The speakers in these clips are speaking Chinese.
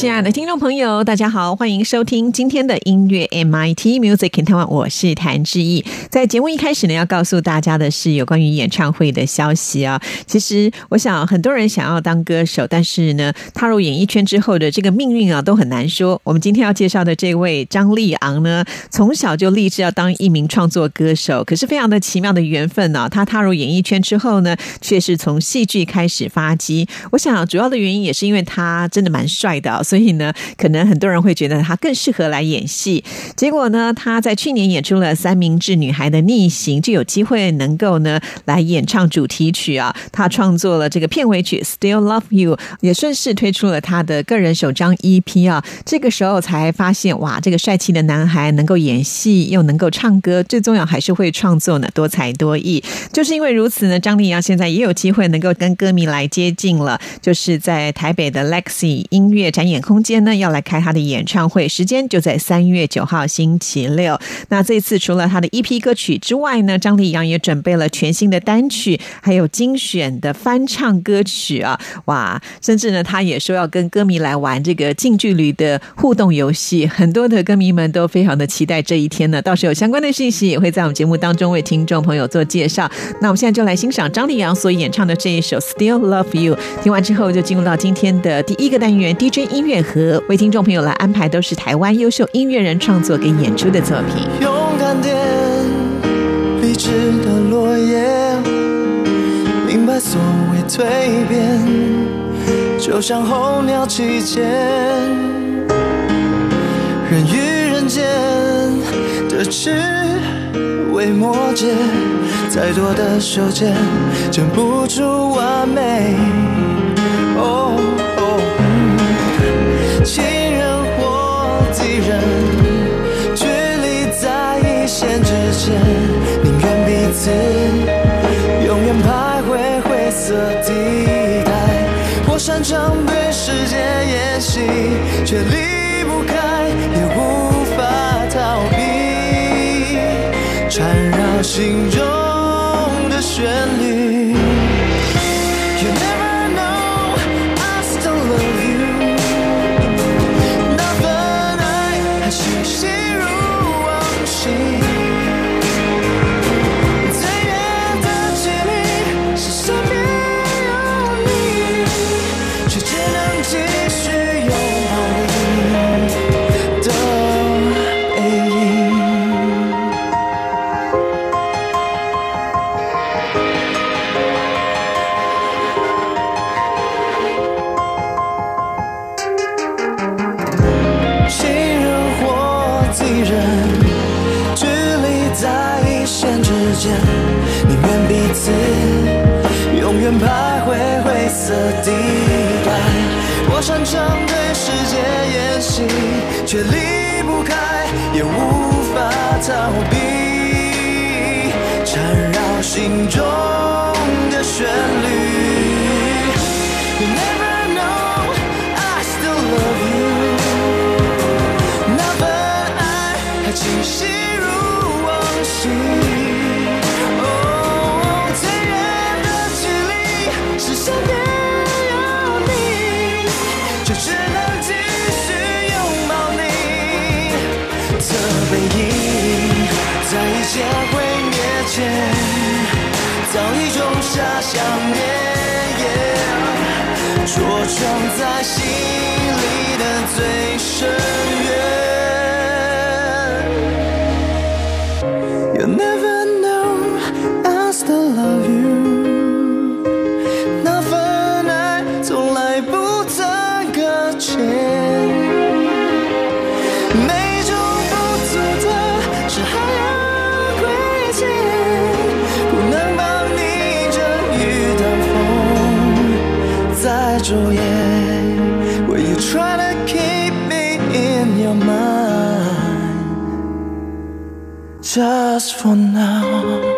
亲爱的听众朋友，大家好，欢迎收听今天的音乐 MIT Music in Taiwan，我是谭志毅。在节目一开始呢，要告诉大家的是有关于演唱会的消息啊。其实，我想很多人想要当歌手，但是呢，踏入演艺圈之后的这个命运啊，都很难说。我们今天要介绍的这位张立昂呢，从小就立志要当一名创作歌手，可是非常的奇妙的缘分呢。他踏入演艺圈之后呢，却是从戏剧开始发迹。我想主要的原因也是因为他真的蛮帅的。所以呢，可能很多人会觉得他更适合来演戏。结果呢，他在去年演出了《三明治女孩的逆行》，就有机会能够呢来演唱主题曲啊。他创作了这个片尾曲《Still Love You》，也顺势推出了他的个人首张 EP 啊。这个时候才发现，哇，这个帅气的男孩能够演戏，又能够唱歌，最重要还是会创作呢，多才多艺。就是因为如此呢，张丽阳现在也有机会能够跟歌迷来接近了，就是在台北的 Lexi 音乐展演。空间呢要来开他的演唱会，时间就在三月九号星期六。那这次除了他的 EP 歌曲之外呢，张丽阳也准备了全新的单曲，还有精选的翻唱歌曲啊！哇，甚至呢，他也说要跟歌迷来玩这个近距离的互动游戏，很多的歌迷们都非常的期待这一天呢。到时有相关的信息也会在我们节目当中为听众朋友做介绍。那我们现在就来欣赏张丽阳所演唱的这一首《Still Love You》。听完之后，就进入到今天的第一个单元 DJ 音乐。乐和为听众朋友来安排都是台湾优秀音乐人创作跟演出的作品。勇敢点，理智的落叶，明白所谓蜕变，就像候鸟期间，人与人间的枝微末节，再多的修剪，剪不出完美。哦。人，距离在一线之间，宁愿彼此永远徘徊灰色地带。我擅长对世界演戏，却离不开，也无法逃避，缠绕心中的旋律。心中的旋律。You never know i still love you. 那份爱还清晰如往昔哦最远的距离是身边有你就只能继续拥抱你的背影在一想念，着装在心里的最深。Just for now？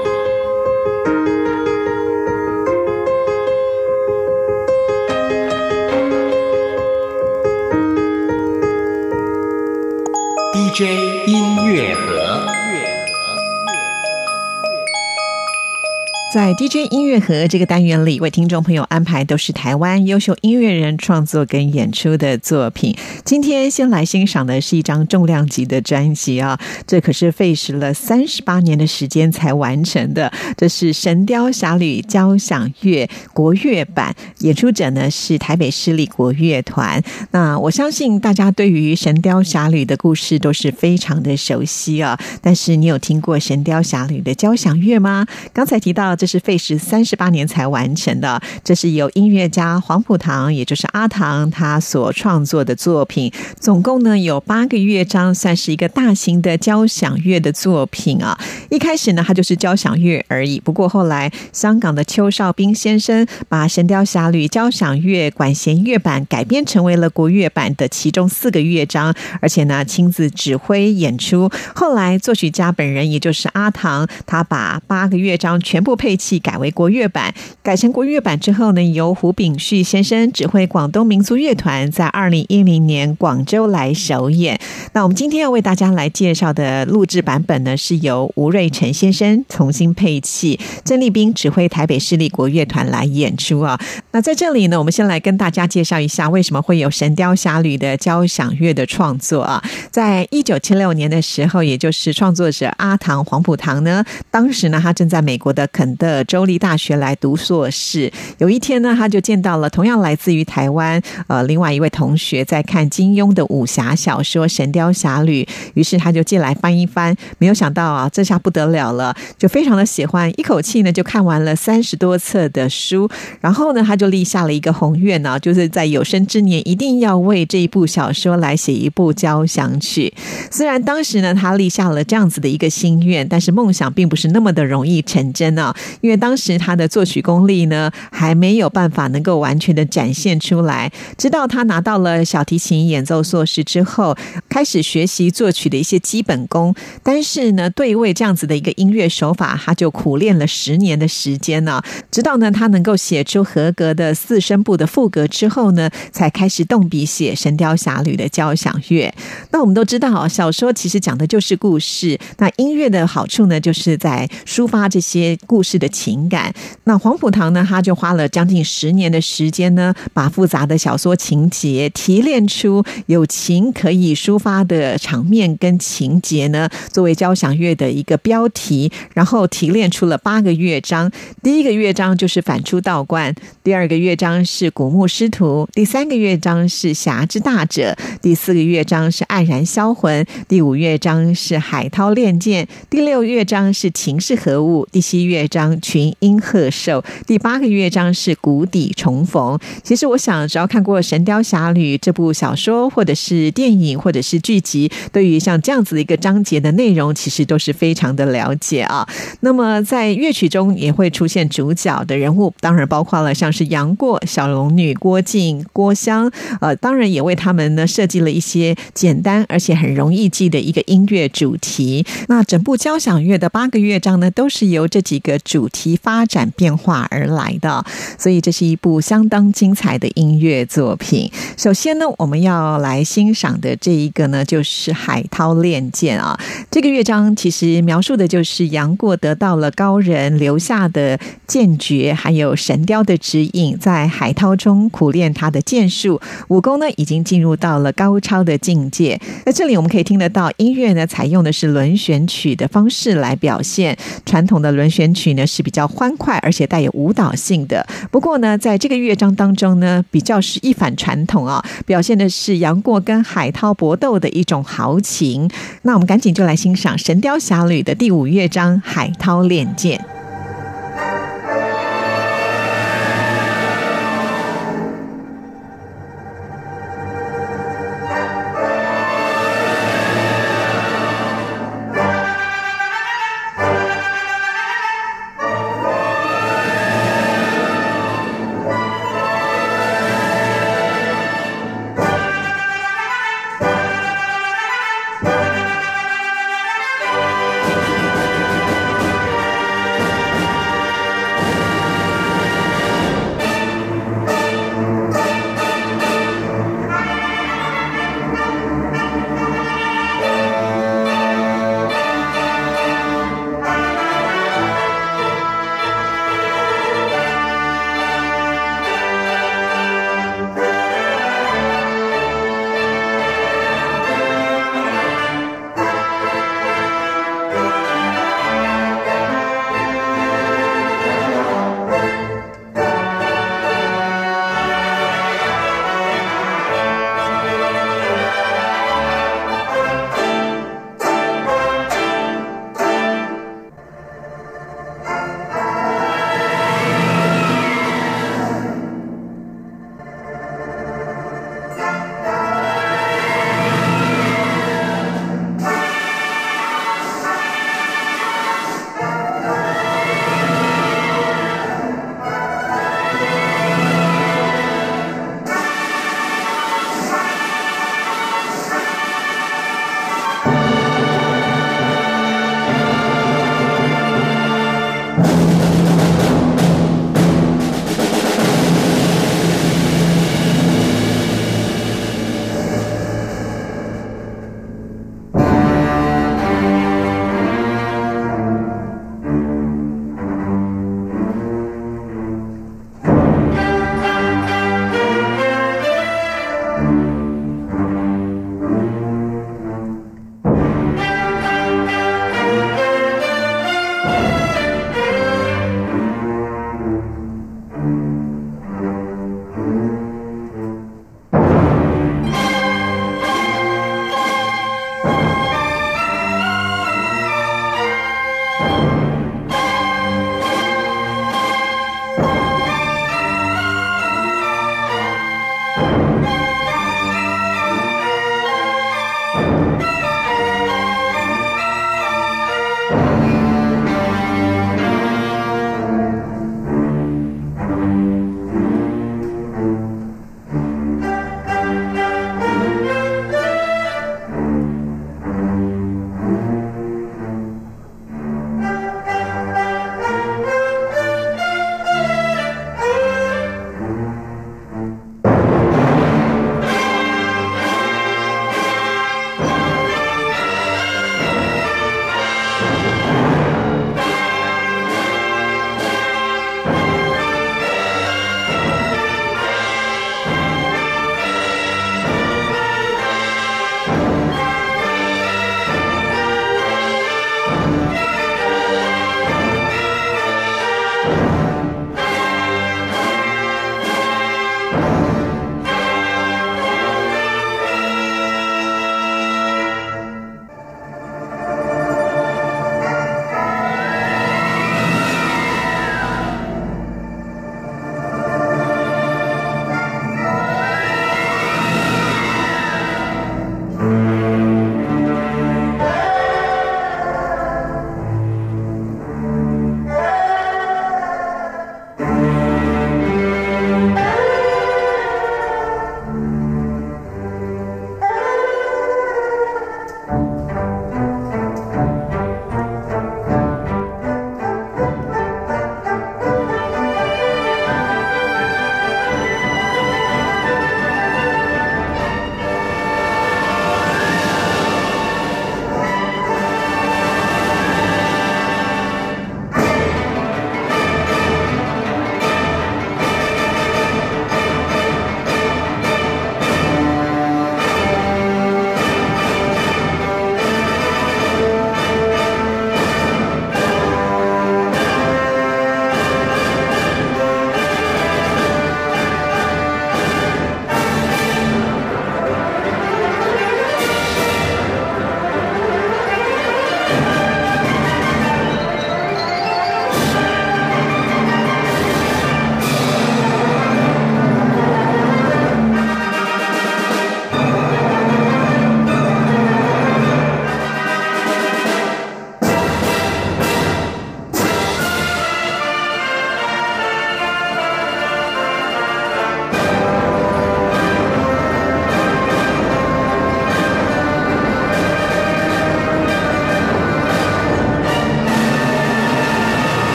在 DJ 音乐盒这个单元里，为听众朋友安排都是台湾优秀音乐人创作跟演出的作品。今天先来欣赏的是一张重量级的专辑啊，这可是费时了三十八年的时间才完成的。这是《神雕侠侣》交响乐国乐版，演出者呢是台北市立国乐团。那我相信大家对于《神雕侠侣》的故事都是非常的熟悉啊，但是你有听过《神雕侠侣》的交响乐吗？刚才提到。这是费时三十八年才完成的，这是由音乐家黄浦堂，也就是阿唐他所创作的作品，总共呢有八个乐章，算是一个大型的交响乐的作品啊。一开始呢，它就是交响乐而已，不过后来香港的邱少斌先生把《神雕侠侣》交响乐管弦乐版改编成为了国乐版的其中四个乐章，而且呢亲自指挥演出。后来作曲家本人，也就是阿唐，他把八个乐章全部配。乐器改为国乐版，改成国乐版之后呢，由胡炳旭先生指挥广东民族乐团，在二零一零年广州来首演。那我们今天要为大家来介绍的录制版本呢，是由吴瑞辰先生重新配器，曾立斌指挥台北市立国乐团来演出啊。那在这里呢，我们先来跟大家介绍一下为什么会有《神雕侠侣》的交响乐的创作啊。在一九七六年的时候，也就是创作者阿唐黄浦堂呢，当时呢，他正在美国的肯。的州立大学来读硕士。有一天呢，他就见到了同样来自于台湾呃另外一位同学在看金庸的武侠小说《神雕侠侣》，于是他就借来翻一翻。没有想到啊，这下不得了了，就非常的喜欢，一口气呢就看完了三十多册的书。然后呢，他就立下了一个宏愿呢，就是在有生之年一定要为这一部小说来写一部交响曲。虽然当时呢，他立下了这样子的一个心愿，但是梦想并不是那么的容易成真啊。因为当时他的作曲功力呢，还没有办法能够完全的展现出来。直到他拿到了小提琴演奏硕士之后，开始学习作曲的一些基本功。但是呢，对位这样子的一个音乐手法，他就苦练了十年的时间呢。直到呢，他能够写出合格的四声部的副歌之后呢，才开始动笔写《神雕侠侣》的交响乐。那我们都知道，小说其实讲的就是故事。那音乐的好处呢，就是在抒发这些故事。的情感，那黄浦堂呢？他就花了将近十年的时间呢，把复杂的小说情节提炼出有情可以抒发的场面跟情节呢，作为交响乐的一个标题，然后提炼出了八个乐章。第一个乐章就是反出道观，第二个乐章是古墓师徒，第三个乐章是侠之大者，第四个乐章是黯然销魂，第五乐章是海涛练剑，第六乐章是情是何物，第七乐章。群英鹤寿，第八个乐章是谷底重逢。其实我想，只要看过《神雕侠侣》这部小说，或者是电影，或者是剧集，对于像这样子的一个章节的内容，其实都是非常的了解啊。那么在乐曲中也会出现主角的人物，当然包括了像是杨过、小龙女、郭靖、郭襄，呃，当然也为他们呢设计了一些简单而且很容易记的一个音乐主题。那整部交响乐的八个乐章呢，都是由这几个主题发展变化而来的，所以这是一部相当精彩的音乐作品。首先呢，我们要来欣赏的这一个呢，就是海涛练剑啊。这个乐章其实描述的就是杨过得到了高人留下的剑诀，还有神雕的指引，在海涛中苦练他的剑术，武功呢已经进入到了高超的境界。在这里我们可以听得到，音乐呢采用的是轮旋曲的方式来表现，传统的轮旋曲呢。是比较欢快，而且带有舞蹈性的。不过呢，在这个乐章当中呢，比较是一反传统啊，表现的是杨过跟海涛搏斗的一种豪情。那我们赶紧就来欣赏《神雕侠侣》的第五乐章《海涛练剑》。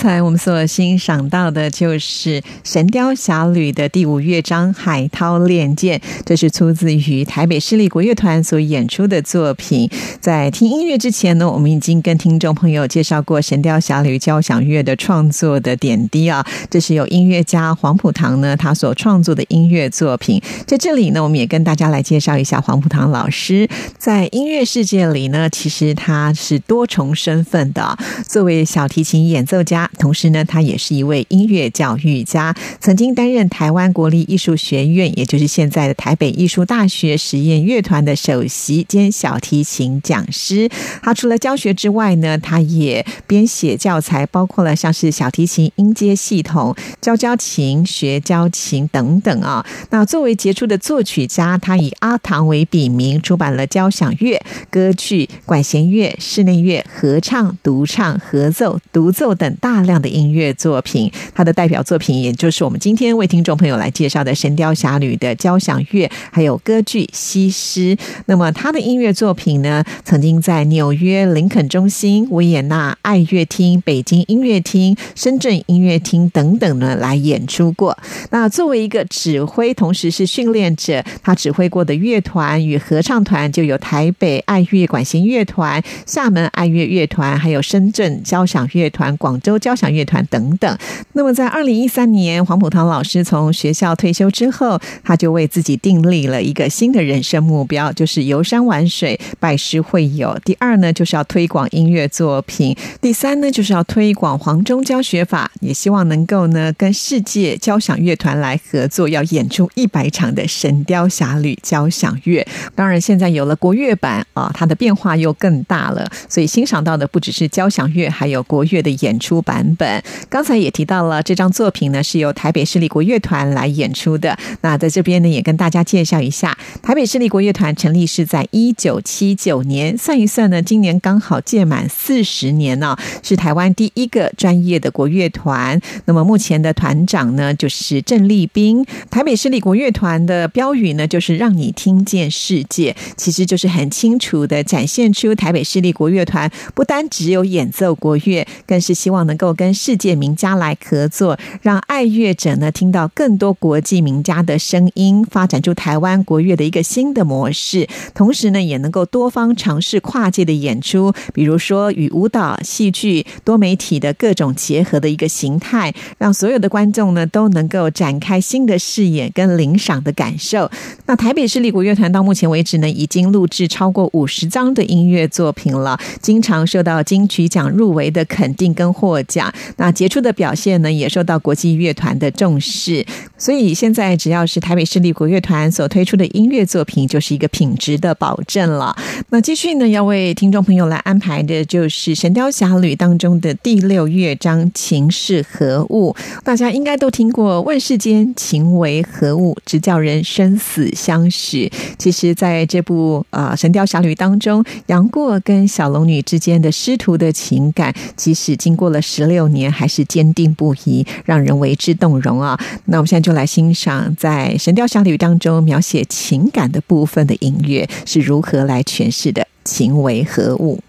刚才我们所欣赏到的就是《神雕侠侣》的第五乐章《海涛练剑》，这是出自于台北市立国乐团所演出的作品。在听音乐之前呢，我们已经跟听众朋友介绍过《神雕侠侣》交响乐的创作的点滴啊，这是由音乐家黄浦堂呢他所创作的音乐作品。在这里呢，我们也跟大家来介绍一下黄浦堂老师在音乐世界里呢，其实他是多重身份的，作为小提琴演奏。家，同时呢，他也是一位音乐教育家，曾经担任台湾国立艺术学院，也就是现在的台北艺术大学实验乐团的首席兼小提琴讲师。他除了教学之外呢，他也编写教材，包括了像是小提琴音阶系统、教教琴、学教琴等等啊。那作为杰出的作曲家，他以阿唐为笔名，出版了交响乐、歌剧、管弦乐、室内乐、合唱、独唱、合奏、独奏等。大大量的音乐作品。他的代表作品，也就是我们今天为听众朋友来介绍的《神雕侠侣》的交响乐，还有歌剧《西施》。那么他的音乐作品呢，曾经在纽约林肯中心、维也纳爱乐厅、北京音乐厅、深圳音乐厅等等呢来演出过。那作为一个指挥，同时是训练者，他指挥过的乐团与合唱团就有台北爱乐管弦乐团、厦门爱乐乐团，还有深圳交响乐团、广州交交响乐团等等。那么在二零一三年，黄浦堂老师从学校退休之后，他就为自己订立了一个新的人生目标，就是游山玩水、拜师会友。第二呢，就是要推广音乐作品；第三呢，就是要推广黄中教学法，也希望能够呢跟世界交响乐团来合作，要演出一百场的《神雕侠侣》交响乐。当然，现在有了国乐版啊，它的变化又更大了，所以欣赏到的不只是交响乐，还有国乐的演出版版本。刚才也提到了这张作品呢，是由台北市立国乐团来演出的。那在这边呢，也跟大家介绍一下，台北市立国乐团成立是在一九七九年，算一算呢，今年刚好届满四十年呢，是台湾第一个专业的国乐团。那么目前的团长呢，就是郑立斌。台北市立国乐团的标语呢，就是让你听见世界，其实就是很清楚的展现出台北市立国乐团不单只有演奏国乐，更是希望能够跟世界名家来合作，让爱乐者呢听到更多国际名家的声音，发展出台湾国乐的一个新的模式。同时呢，也能够多方尝试跨界的演出，比如说与舞蹈、戏剧、多媒体的各种结合的一个形态，让所有的观众呢都能够展开新的视野跟领赏的感受。那台北市立国乐团到目前为止呢，已经录制超过五十张的音乐作品了，经常受到金曲奖入围的肯定跟获奖。那杰出的表现呢，也受到国际乐团的重视。所以现在只要是台北市立国乐团所推出的音乐作品，就是一个品质的保证了。那继续呢，要为听众朋友来安排的就是《神雕侠侣》当中的第六乐章《情是何物》。大家应该都听过“问世间情为何物，直叫人生死相许”。其实，在这部呃《神雕侠侣》当中，杨过跟小龙女之间的师徒的情感，即使经过了十六年，还是坚定不移，让人为之动容啊。那我们现在就就来欣赏在《神雕侠侣》当中描写情感的部分的音乐是如何来诠释的，情为何物。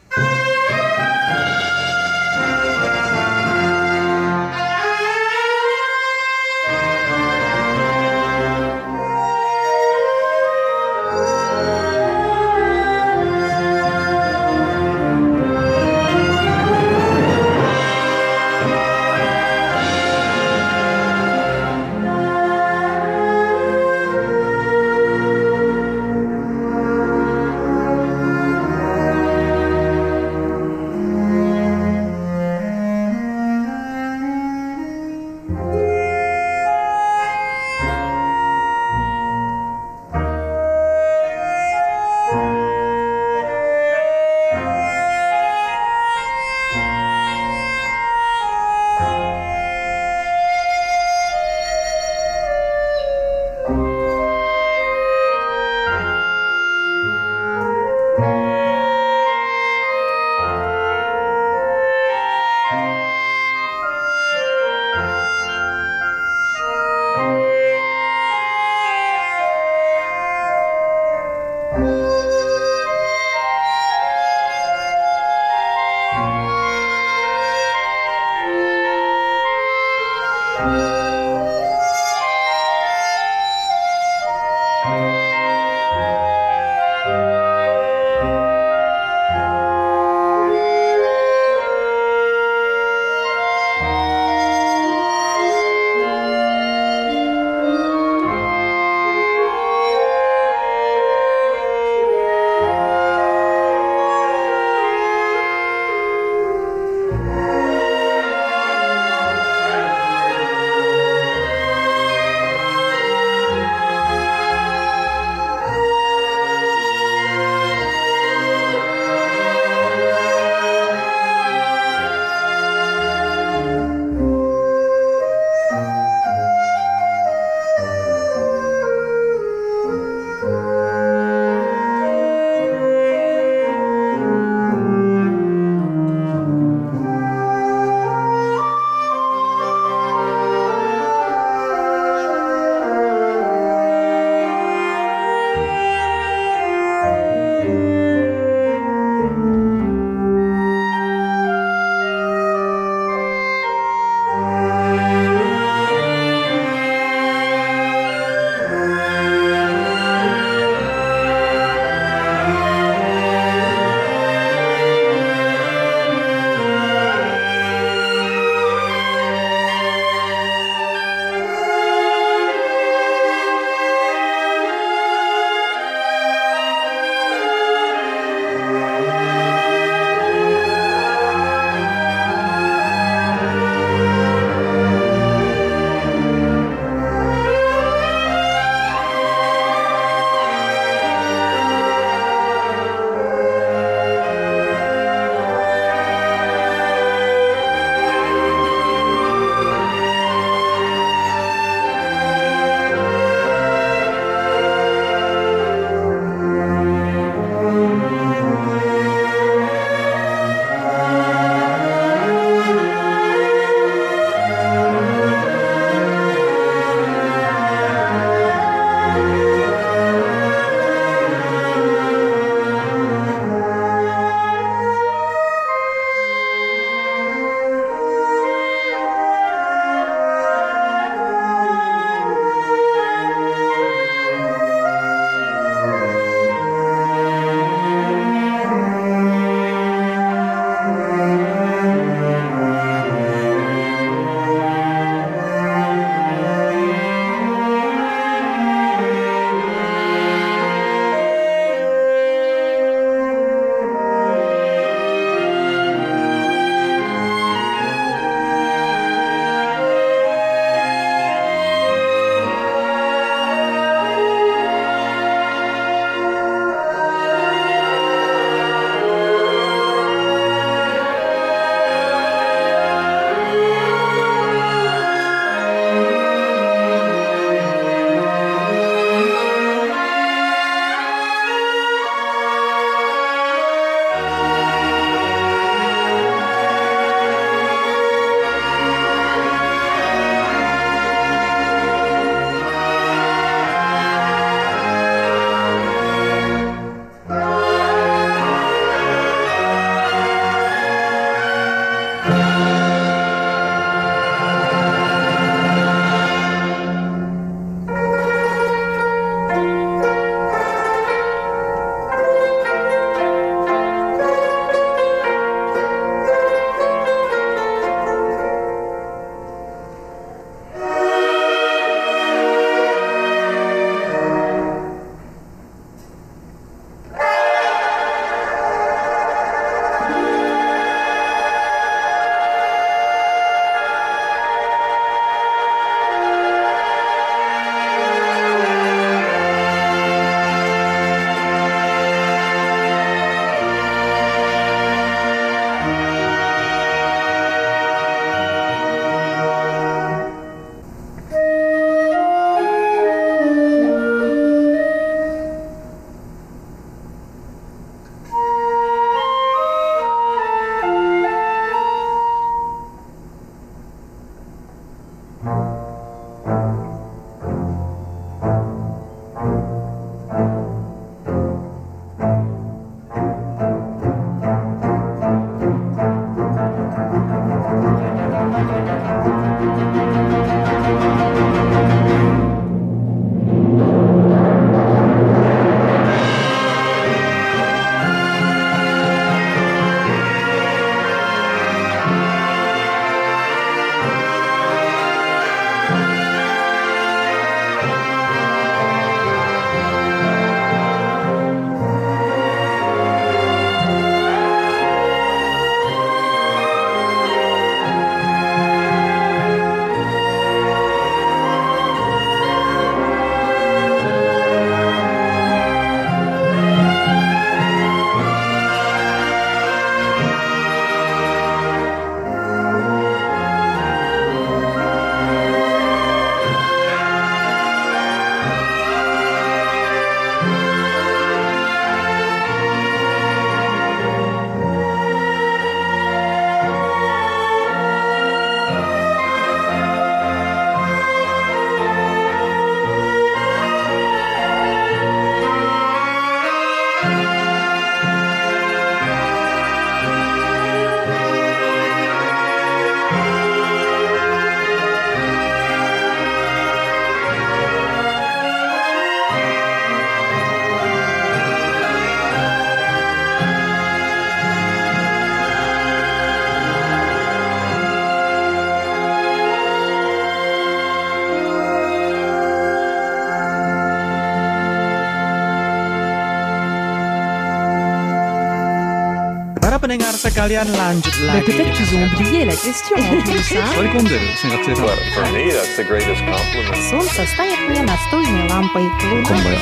pendengar sekalian lanjut lagi. Peut-être qu'ils ont oublié la question en plus. hein. Oli kundel, sen kaksi Well, for me, that's the greatest compliment. Солнце стоит мне настольной лампой. Луна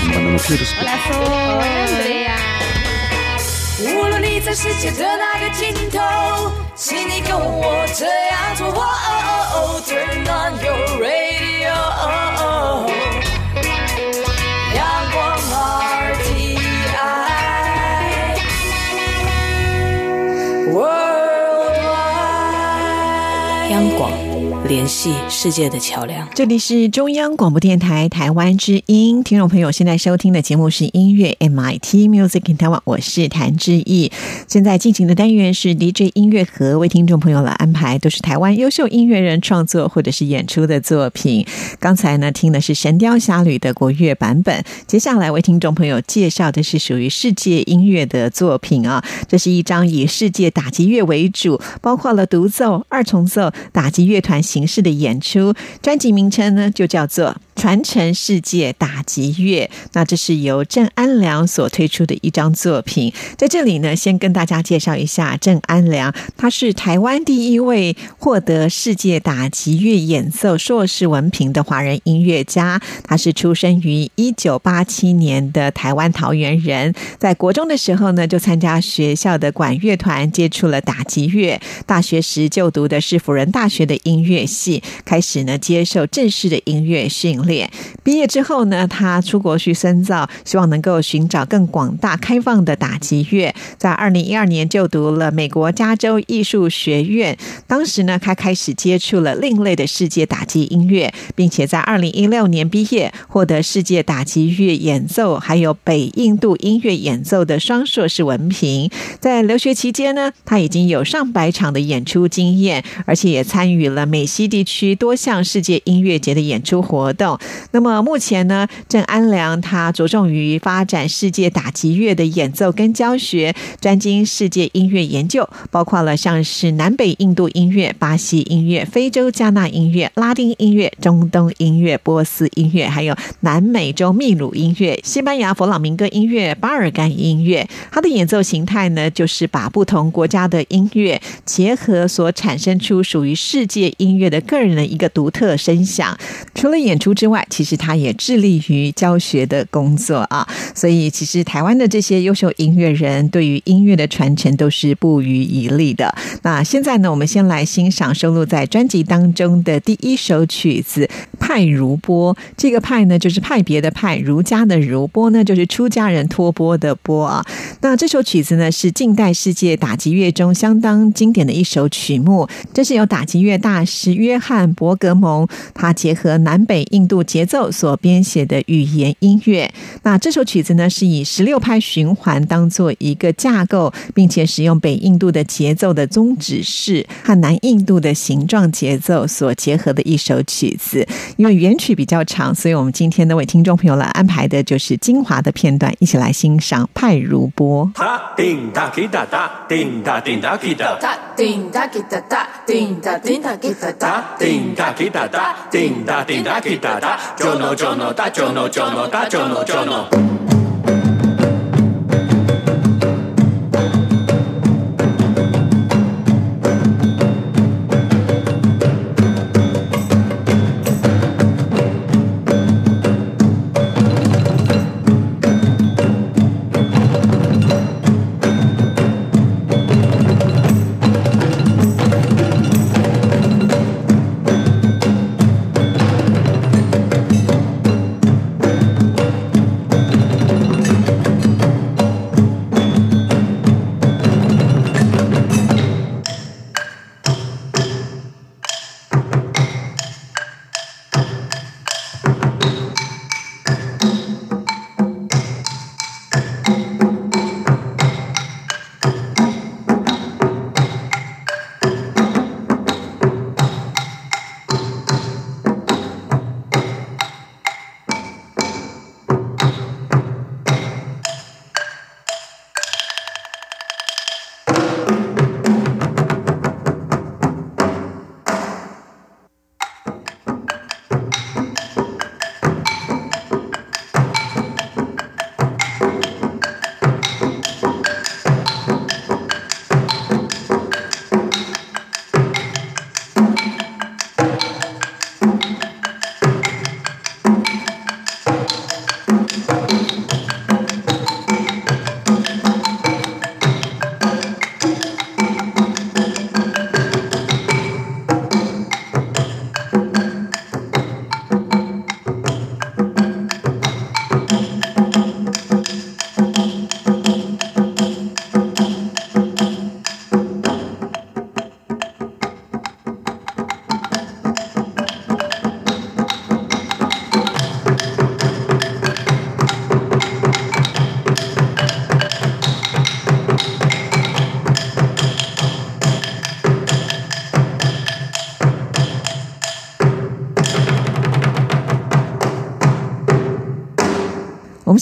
无论你在世界的哪个尽头，请你跟我这样做。哦 Turn on 联系世界的桥梁。这里是中央广播电台台湾之音，听众朋友现在收听的节目是音乐 MIT Music in Taiwan，我是谭志毅。现在进行的单元是 DJ 音乐盒，为听众朋友来安排都是台湾优秀音乐人创作或者是演出的作品。刚才呢听的是《神雕侠侣》的国乐版本，接下来为听众朋友介绍的是属于世界音乐的作品啊。这是一张以世界打击乐为主，包括了独奏、二重奏、打击乐团形式的演出。专辑名称呢就叫做。传承世界打击乐，那这是由郑安良所推出的一张作品。在这里呢，先跟大家介绍一下郑安良，他是台湾第一位获得世界打击乐演奏硕士文凭的华人音乐家。他是出生于一九八七年的台湾桃园人，在国中的时候呢，就参加学校的管乐团，接触了打击乐。大学时就读的是辅仁大学的音乐系，开始呢接受正式的音乐训练。毕业之后呢，他出国去深造，希望能够寻找更广大开放的打击乐。在二零一二年就读了美国加州艺术学院，当时呢，他开始接触了另类的世界打击音乐，并且在二零一六年毕业，获得世界打击乐演奏还有北印度音乐演奏的双硕士文凭。在留学期间呢，他已经有上百场的演出经验，而且也参与了美西地区多项世界音乐节的演出活动。那么目前呢，郑安良他着重于发展世界打击乐的演奏跟教学，专精世界音乐研究，包括了像是南北印度音乐、巴西音乐、非洲加纳音乐、拉丁音乐、中东音乐、波斯音乐，还有南美洲秘鲁音乐、西班牙佛朗明哥音乐、巴尔干音乐。他的演奏形态呢，就是把不同国家的音乐结合，所产生出属于世界音乐的个人的一个独特声响。除了演出之外，其实他也致力于教学的工作啊，所以其实台湾的这些优秀音乐人对于音乐的传承都是不遗余力的。那现在呢，我们先来欣赏收录在专辑当中的第一首曲子《派如波》。这个派呢，就是派别的派，儒家的儒；波呢，就是出家人托钵的钵啊。那这首曲子呢，是近代世界打击乐中相当经典的一首曲目。这是由打击乐大师约翰伯格蒙他结合南北印度节奏所编写的语言音乐。那这首曲子呢，是以十六拍循环当做一个架构，并且使用北印度的节奏的宗旨式和南印度的形状节奏所结合的一首曲子。因为原曲比较长，所以我们今天呢为听众朋友来安排的就是精华的片段，一起来欣赏派如波。叮哒滴哒哒，叮哒叮哒滴哒，叮哒滴哒，叮哒叮哒。叮哒滴哒哒，叮哒叮哒滴哒だだジョノジョノだジョノジョノだジョノジョノ。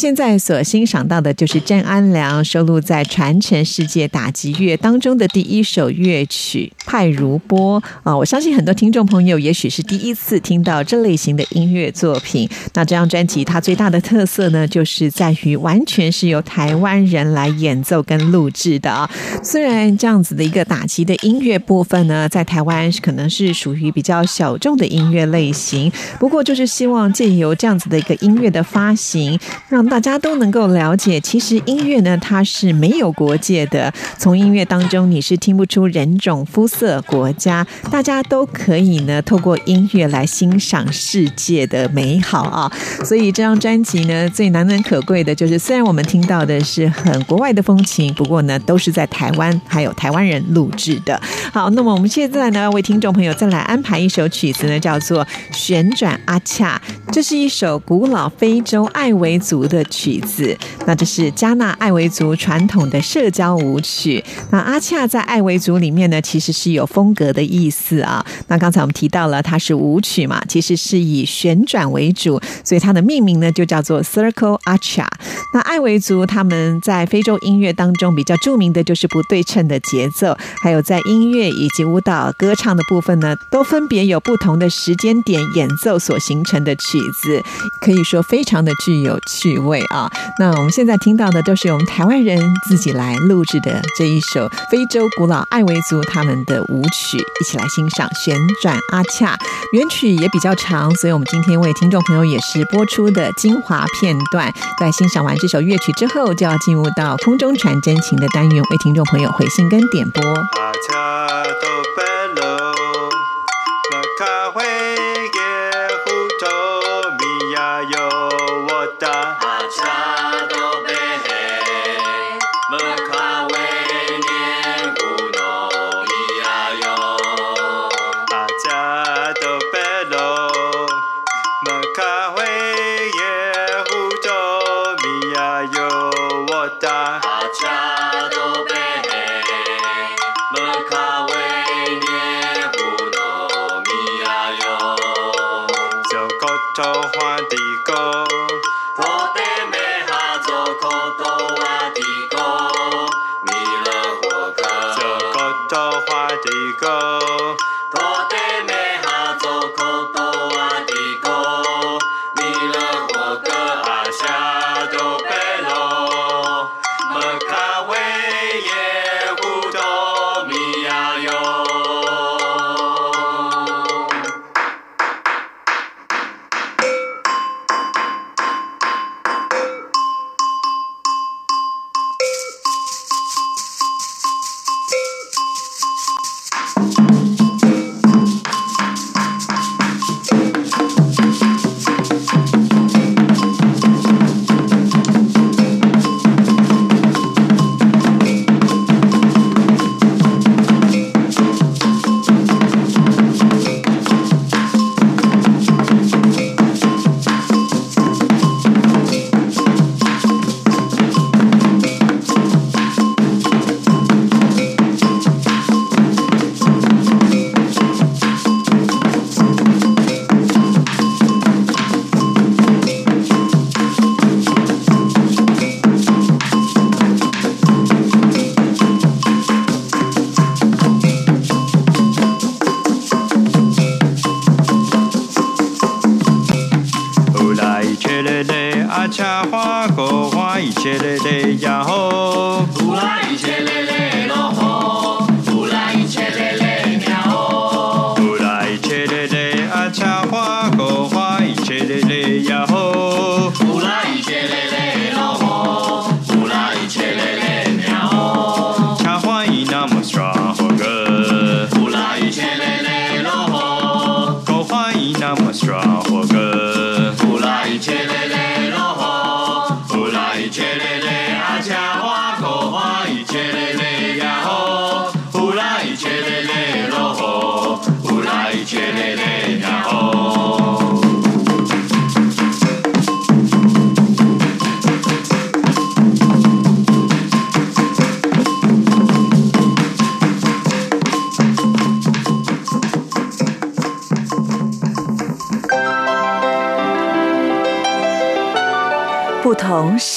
现在所欣赏到的就是郑安良收录在《传承世界打击乐》当中的第一首乐曲《派如波》啊！我相信很多听众朋友也许是第一次听到这类型的音乐作品。那这张专辑它最大的特色呢，就是在于完全是由台湾人来演奏跟录制的啊。虽然这样子的一个打击的音乐部分呢，在台湾可能是属于比较小众的音乐类型，不过就是希望借由这样子的一个音乐的发行，让大大家都能够了解，其实音乐呢它是没有国界的。从音乐当中你是听不出人种、肤色、国家，大家都可以呢透过音乐来欣赏世界的美好啊。所以这张专辑呢最难能可贵的就是，虽然我们听到的是很国外的风情，不过呢都是在台湾还有台湾人录制的。好，那么我们现在呢为听众朋友再来安排一首曲子呢，叫做《旋转阿恰》，这是一首古老非洲艾维族的的曲子。那这是加纳艾维族传统的社交舞曲。那阿恰在艾维族里面呢，其实是有风格的意思啊。那刚才我们提到了它是舞曲嘛，其实是以旋转为主，所以它的命名呢就叫做 Circle Acha。那艾维族他们在非洲音乐当中比较著名的就是不对称的节奏，还有在音乐以及舞蹈、歌唱的部分呢，都分别有不同的时间点演奏所形成的曲子，可以说非常的具有趣味位啊。那我们现在听到的都是我们台湾人自己来录制的这一首非洲古老艾维族他们的舞曲，一起来欣赏旋转阿恰。原曲也比较长，所以我们今天为听众朋友也是播出的精华片段。在欣赏完这首乐曲之后，就要进入到空中传真情的单元，为听众朋友回信跟点播。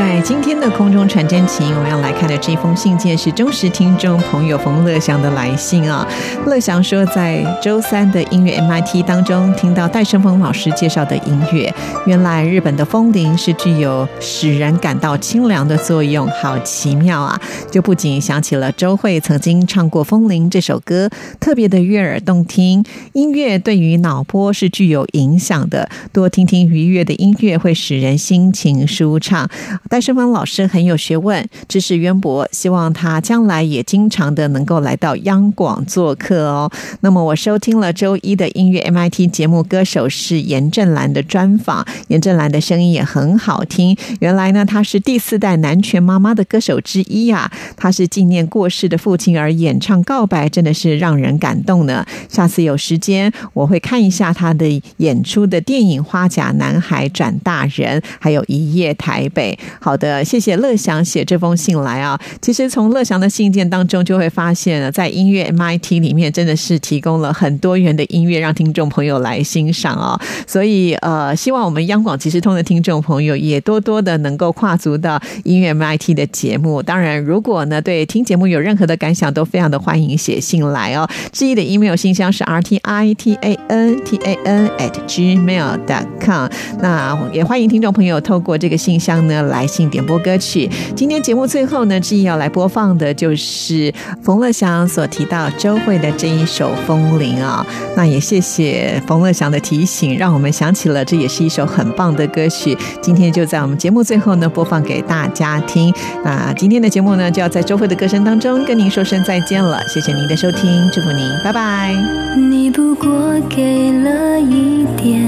在今天的空中传真情，我们要来看的这封信件是忠实听众朋友冯乐祥的来信啊。乐祥说，在周三的音乐 MIT 当中，听到戴胜峰老师介绍的音乐，原来日本的风铃是具有使人感到清凉的作用，好奇妙啊！就不仅想起了周慧曾经唱过《风铃》这首歌，特别的悦耳动听。音乐对于脑波是具有影响的，多听听愉悦的音乐会使人心情舒畅。戴胜芳老师很有学问，知识渊博，希望他将来也经常的能够来到央广做客哦。那么我收听了周一的音乐 MIT 节目，歌手是严正兰的专访，严正兰的声音也很好听。原来呢，她是第四代南拳妈妈的歌手之一呀。她是纪念过世的父亲而演唱告白，真的是让人感动呢。下次有时间我会看一下她的演出的电影《花甲男孩转大人》，还有一夜台北。好的，谢谢乐祥写这封信来啊。其实从乐祥的信件当中就会发现，在音乐 MIT 里面真的是提供了很多元的音乐让听众朋友来欣赏哦。所以呃，希望我们央广即时通的听众朋友也多多的能够跨足到音乐 MIT 的节目。当然，如果呢对听节目有任何的感想，都非常的欢迎写信来哦。志毅的 email 信箱是 r t i t a n t a n at gmail dot com。那也欢迎听众朋友透过这个信箱呢来。信点播歌曲，今天节目最后呢，志毅要来播放的就是冯乐祥所提到周慧的这一首《风铃》啊。那也谢谢冯乐祥的提醒，让我们想起了这也是一首很棒的歌曲。今天就在我们节目最后呢，播放给大家听。那今天的节目呢，就要在周慧的歌声当中跟您说声再见了。谢谢您的收听，祝福您，拜拜。你不过给了一点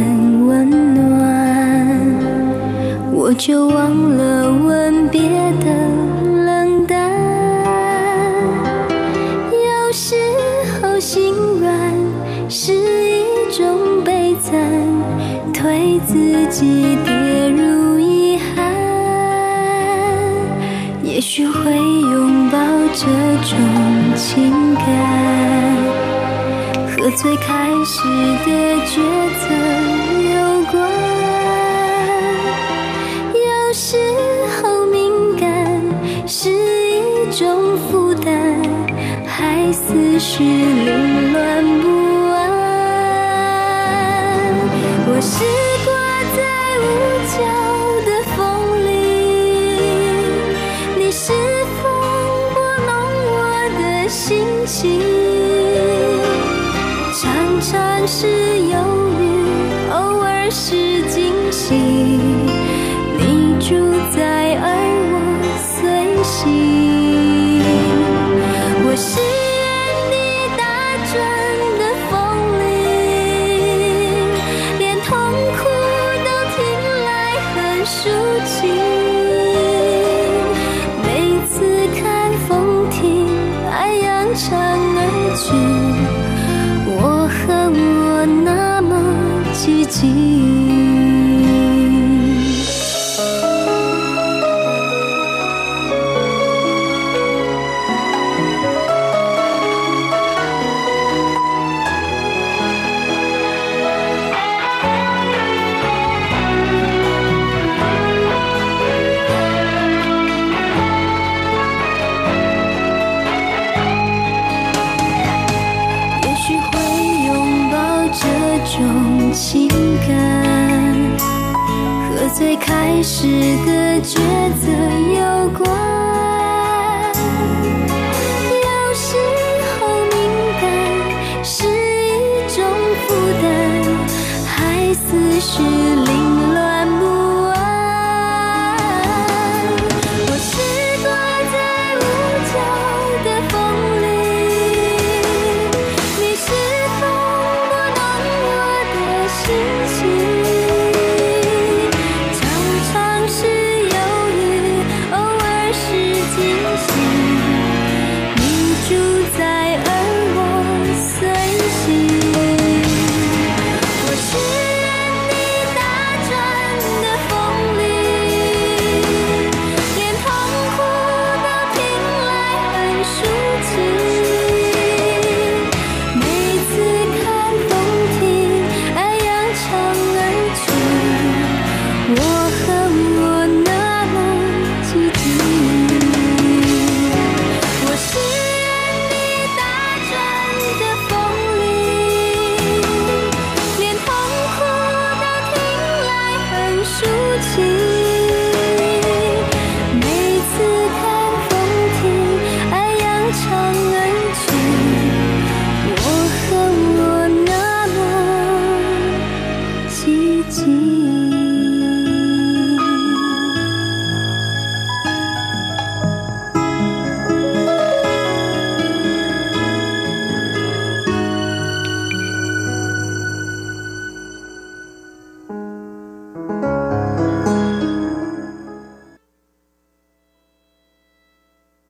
温暖。我就忘了吻别的冷淡，有时候心软是一种悲惨，推自己跌入遗憾，也许会拥抱这种情感，和最开始的抉择时候敏感是一种负担，还思绪凌乱不安。我是